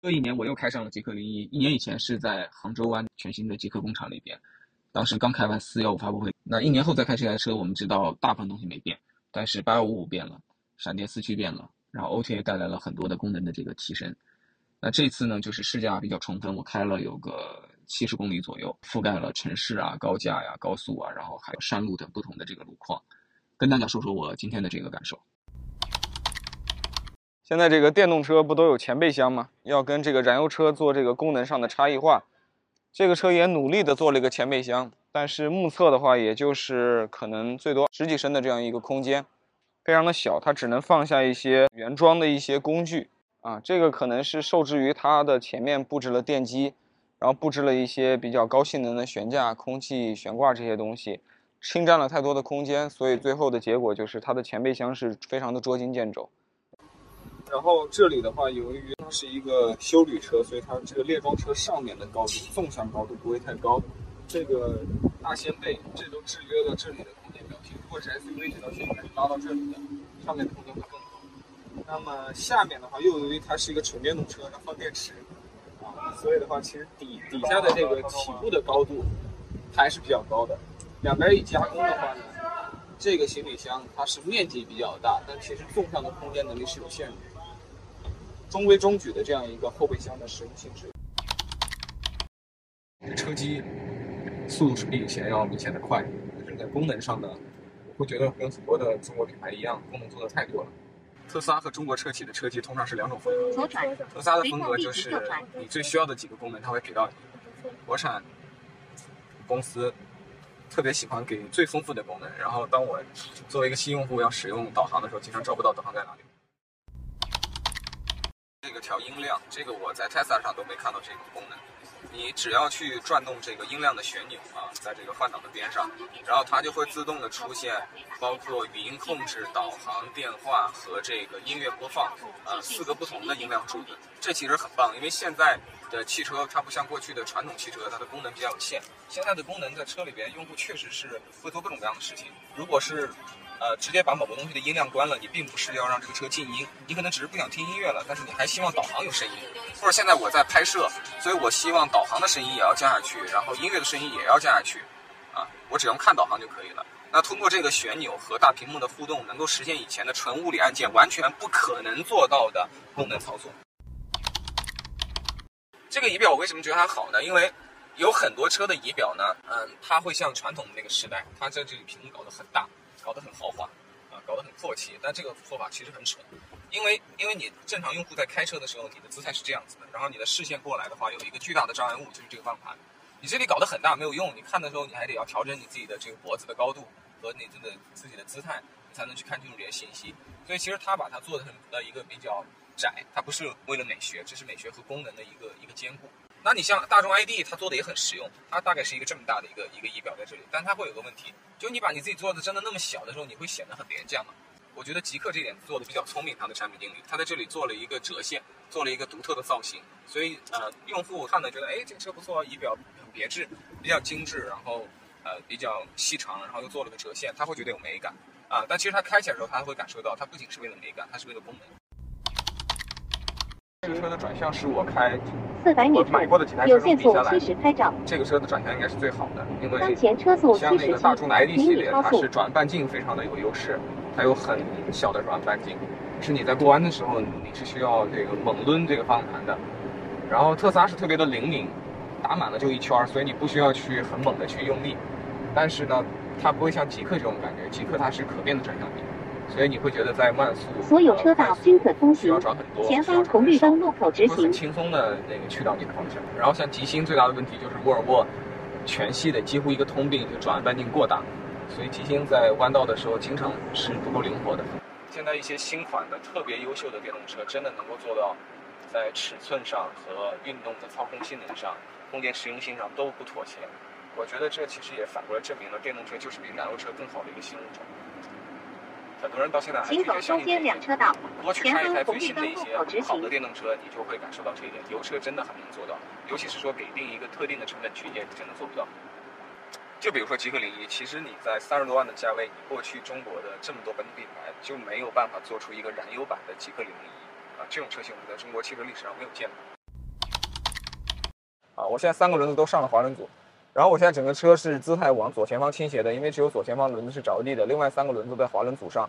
这一年我又开上了极氪零一，一年以前是在杭州湾全新的极氪工厂里边，当时刚开完四幺五发布会。那一年后再开这台车，我们知道大部分东西没变，但是八幺五五变了，闪电四驱变了，然后 OTA 带来了很多的功能的这个提升。那这次呢，就是试驾比较充分，我开了有个七十公里左右，覆盖了城市啊、高架呀、高速啊，然后还有山路等不同的这个路况，跟大家说说我今天的这个感受。现在这个电动车不都有前备箱吗？要跟这个燃油车做这个功能上的差异化，这个车也努力的做了一个前备箱，但是目测的话，也就是可能最多十几升的这样一个空间，非常的小，它只能放下一些原装的一些工具。啊，这个可能是受制于它的前面布置了电机，然后布置了一些比较高性能的悬架、空气悬挂这些东西，侵占了太多的空间，所以最后的结果就是它的前备箱是非常的捉襟见肘。然后这里的话，由于它是一个修旅车，所以它这个列装车上面的高度纵向高度不会太高，这个大掀背这都制约了这里的空间表现。如果是 SUV 这条线应该是拉到这里的，上面空间会更。那么下面的话，又由于它是一个纯电动车，要放电池，啊，所以的话，其实底底下的这个起步的高度还是比较高的。两边一加工的话呢，这个行李箱它是面积比较大，但其实纵向的空间能力是有限的。中规中矩的这样一个后备箱的使用性质。车机速度是比以前要明显的快，但是在功能上呢，我会觉得跟很多的中国品牌一样，功能做的太多了。特斯拉和中国车企的车机通常是两种风格。特斯拉的风格就是你最需要的几个功能，它会给到你。国产公司特别喜欢给最丰富的功能，然后当我作为一个新用户要使用导航的时候，经常找不到导航在哪里。调音量，这个我在 Tesla 上都没看到这个功能。你只要去转动这个音量的旋钮啊，在这个换挡的边上，然后它就会自动的出现，包括语音控制、导航、电话和这个音乐播放，啊，四个不同的音量柱子。这其实很棒，因为现在的汽车它不像过去的传统汽车，它的功能比较有限。现在的功能在车里边，用户确实是会做各种各样的事情。如果是呃，直接把某个东西的音量关了，你并不是要让这个车静音，你可能只是不想听音乐了，但是你还希望导航有声音，或者现在我在拍摄，所以我希望导航的声音也要降下去，然后音乐的声音也要降下去，啊，我只用看导航就可以了。那通过这个旋钮和大屏幕的互动，能够实现以前的纯物理按键完全不可能做到的功能操作。这个仪表我为什么觉得它好呢？因为有很多车的仪表呢，嗯，它会像传统的那个时代，它在这里屏幕搞得很大。搞得很豪华，啊，搞得很阔气，但这个做法其实很蠢，因为因为你正常用户在开车的时候，你的姿态是这样子的，然后你的视线过来的话，有一个巨大的障碍物，就是这个方向盘，你这里搞得很大没有用，你看的时候你还得要调整你自己的这个脖子的高度和你自的自己的姿态，你才能去看清楚这些信息。所以其实他把它做的呃一个比较窄，它不是为了美学，这是美学和功能的一个一个兼顾。那你像大众 ID，它做的也很实用，它大概是一个这么大的一个一个仪表在这里，但它会有个问题，就你把你自己做的真的那么小的时候，你会显得很廉价嘛？我觉得极客这点做的比较聪明，它的产品经理，他在这里做了一个折线，做了一个独特的造型，所以呃，用户看了觉得，哎，这个车不错，仪表很别致，比较精致，然后呃比较细长，然后又做了个折线，他会觉得有美感啊。但其实他开起来的时候，他会感受到，它不仅是为了美感，它是为了功能。这个车的转向是我开我买过的几台车中比下来，这个车的转向应该是最好的，因为像那个大众的 ID 系列，它是转半径非常的有优势，它有很小的转半径，是你在过弯的时候你是需要这个猛抡这个方向盘的。然后特斯拉是特别的灵敏，打满了就一圈，所以你不需要去很猛的去用力。但是呢，它不会像极客这种感觉，极客它是可变的转向臂。所以你会觉得在慢速，所有车道均可通行，需要转很多，前方红绿灯路口直行，很轻松的那个去到你的方向。然后像极星最大的问题就是沃尔沃全系的几乎一个通病，就转弯半径过大，所以极星在弯道的时候经常是不够灵活的。现在一些新款的特别优秀的电动车，真的能够做到在尺寸上和运动的操控性能上、空间实用性上都不妥协。我觉得这其实也反过来证明了电动车就是比燃油车更好的一个新物种。很多人到现在还拒绝相信这一点。多去开一台最新的一些好的电动车，你就会感受到这一点。油车真的很能做到，尤其是说给定一个特定的成本区间，真的做不到。就比如说极氪零一，其实你在三十多万的价位，你过去中国的这么多本土品牌就没有办法做出一个燃油版的极氪零零一啊，这种车型我们在中国汽车历史上没有见过。啊，我现在三个轮子都上了滑轮组，然后我现在整个车是姿态往左前方倾斜的，因为只有左前方轮子是着地的，另外三个轮子在滑轮组上。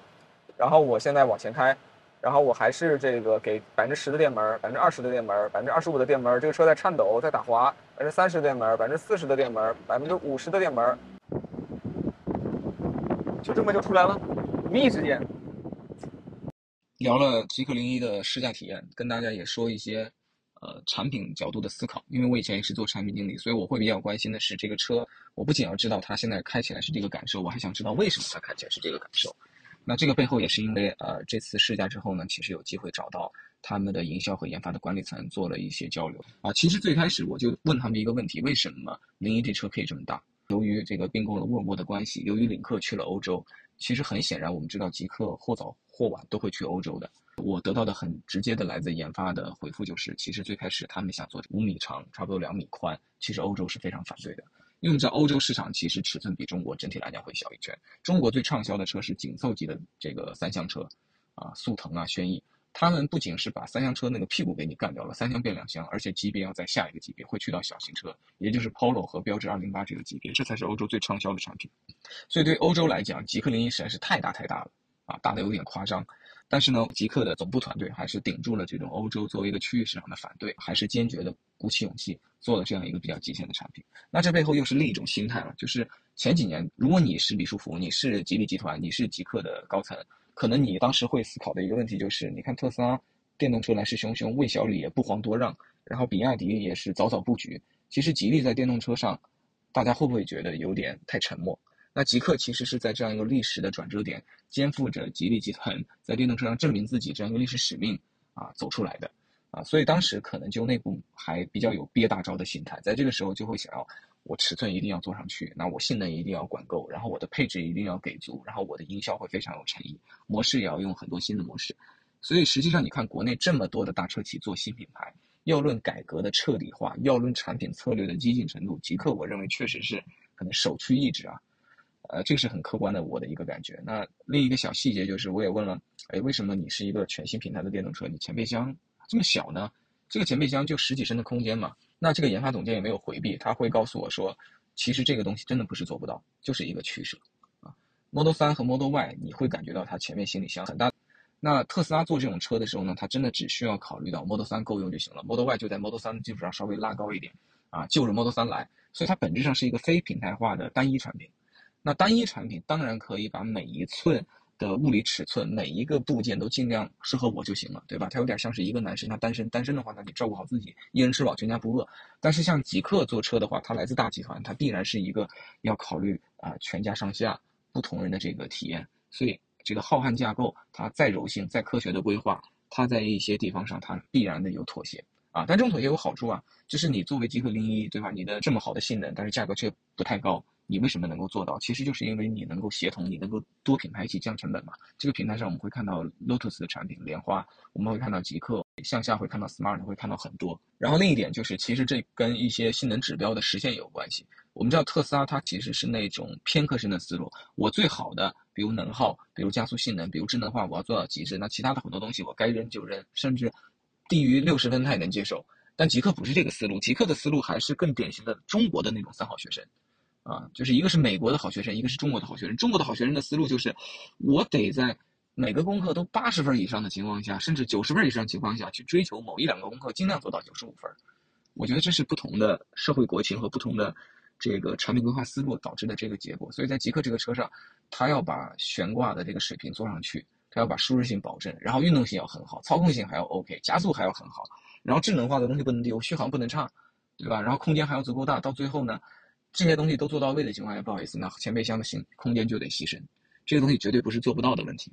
然后我现在往前开，然后我还是这个给百分之十的电门，百分之二十的电门，百分之二十五的电门，这个车在颤抖，在打滑，百分之三十的电门，百分之四十的电门，百分之五十的电门，就这么就出来了，无意之间。聊了极客零一的试驾体验，跟大家也说一些，呃，产品角度的思考。因为我以前也是做产品经理，所以我会比较关心的是这个车。我不仅要知道它现在开起来是这个感受，我还想知道为什么它开起来是这个感受。那这个背后也是因为，呃，这次试驾之后呢，其实有机会找到他们的营销和研发的管理层做了一些交流啊。其实最开始我就问他们一个问题：为什么零一这车可以这么大？由于这个并购了沃尔沃的关系，由于领克去了欧洲。其实很显然，我们知道极客或早或晚都会去欧洲的。我得到的很直接的来自研发的回复就是，其实最开始他们想做五米长，差不多两米宽，其实欧洲是非常反对的，因为在欧洲市场其实尺寸比中国整体来讲会小一圈。中国最畅销的车是紧凑级的这个三厢车，啊，速腾啊，轩逸。他们不仅是把三厢车那个屁股给你干掉了，三厢变两厢，而且级别要在下一个级别，会去到小型车，也就是 Polo 和标致208这个级别，这才是欧洲最畅销的产品。所以对欧洲来讲，极氪零一实在是太大太大了啊，大的有点夸张。但是呢，极氪的总部团队还是顶住了这种欧洲作为一个区域市场的反对，还是坚决的鼓起勇气做了这样一个比较极限的产品。那这背后又是另一种心态了，就是前几年，如果你是李书福，你是吉利集团，你是极氪的高层。可能你当时会思考的一个问题就是，你看特斯拉电动车来势汹汹，魏小李也不遑多让，然后比亚迪也是早早布局。其实吉利在电动车上，大家会不会觉得有点太沉默？那极客其实是在这样一个历史的转折点，肩负着吉利集团在电动车上证明自己这样一个历史使命啊走出来的啊，所以当时可能就内部还比较有憋大招的心态，在这个时候就会想要。我尺寸一定要做上去，那我性能一定要管够，然后我的配置一定要给足，然后我的营销会非常有诚意，模式也要用很多新的模式。所以实际上你看国内这么多的大车企做新品牌，要论改革的彻底化，要论产品策略的激进程度，极客我认为确实是可能首屈一指啊。呃，这个是很客观的我的一个感觉。那另一个小细节就是，我也问了，哎，为什么你是一个全新平台的电动车，你前备箱这么小呢？这个前备箱就十几升的空间嘛。那这个研发总监也没有回避，他会告诉我说，其实这个东西真的不是做不到，就是一个取舍啊。Model 3和 Model Y 你会感觉到它前面行李箱很大。那特斯拉做这种车的时候呢，它真的只需要考虑到 Model 3够用就行了，Model Y 就在 Model 3的基础上稍微拉高一点啊，就着 Model 3来。所以它本质上是一个非平台化的单一产品。那单一产品当然可以把每一寸。的物理尺寸，每一个部件都尽量适合我就行了，对吧？它有点像是一个男生，他单身，单身的话，那你照顾好自己，一人吃饱全家不饿。但是像极客做车的话，它来自大集团，它必然是一个要考虑啊全家上下不同人的这个体验。所以这个浩瀚架构，它再柔性、再科学的规划，它在一些地方上它必然的有妥协啊。但这种妥协有好处啊，就是你作为极客零一，对吧？你的这么好的性能，但是价格却不太高。你为什么能够做到？其实就是因为你能够协同，你能够多品牌一起降成本嘛。这个平台上我们会看到 Lotus 的产品，莲花，我们会看到极客，向下会看到 Smart，会看到很多。然后另一点就是，其实这跟一些性能指标的实现也有关系。我们知道特斯拉它其实是那种偏科生的思路，我最好的，比如能耗，比如加速性能，比如智能化，我要做到极致。那其他的很多东西我该扔就扔，甚至低于六十分他也能接受。但极客不是这个思路，极客的思路还是更典型的中国的那种三好学生。啊，就是一个是美国的好学生，一个是中国的好学生。中国的好学生的思路就是，我得在每个功课都八十分以上的情况下，甚至九十分以上情况下去追求某一两个功课，尽量做到九十五分。我觉得这是不同的社会国情和不同的这个产品规划思路导致的这个结果。所以在极客这个车上，它要把悬挂的这个水平做上去，它要把舒适性保证，然后运动性要很好，操控性还要 OK，加速还要很好，然后智能化的东西不能丢，续航不能差，对吧？然后空间还要足够大，到最后呢？这些东西都做到位的情况下，不好意思，那前备箱的行空间就得牺牲，这个东西绝对不是做不到的问题。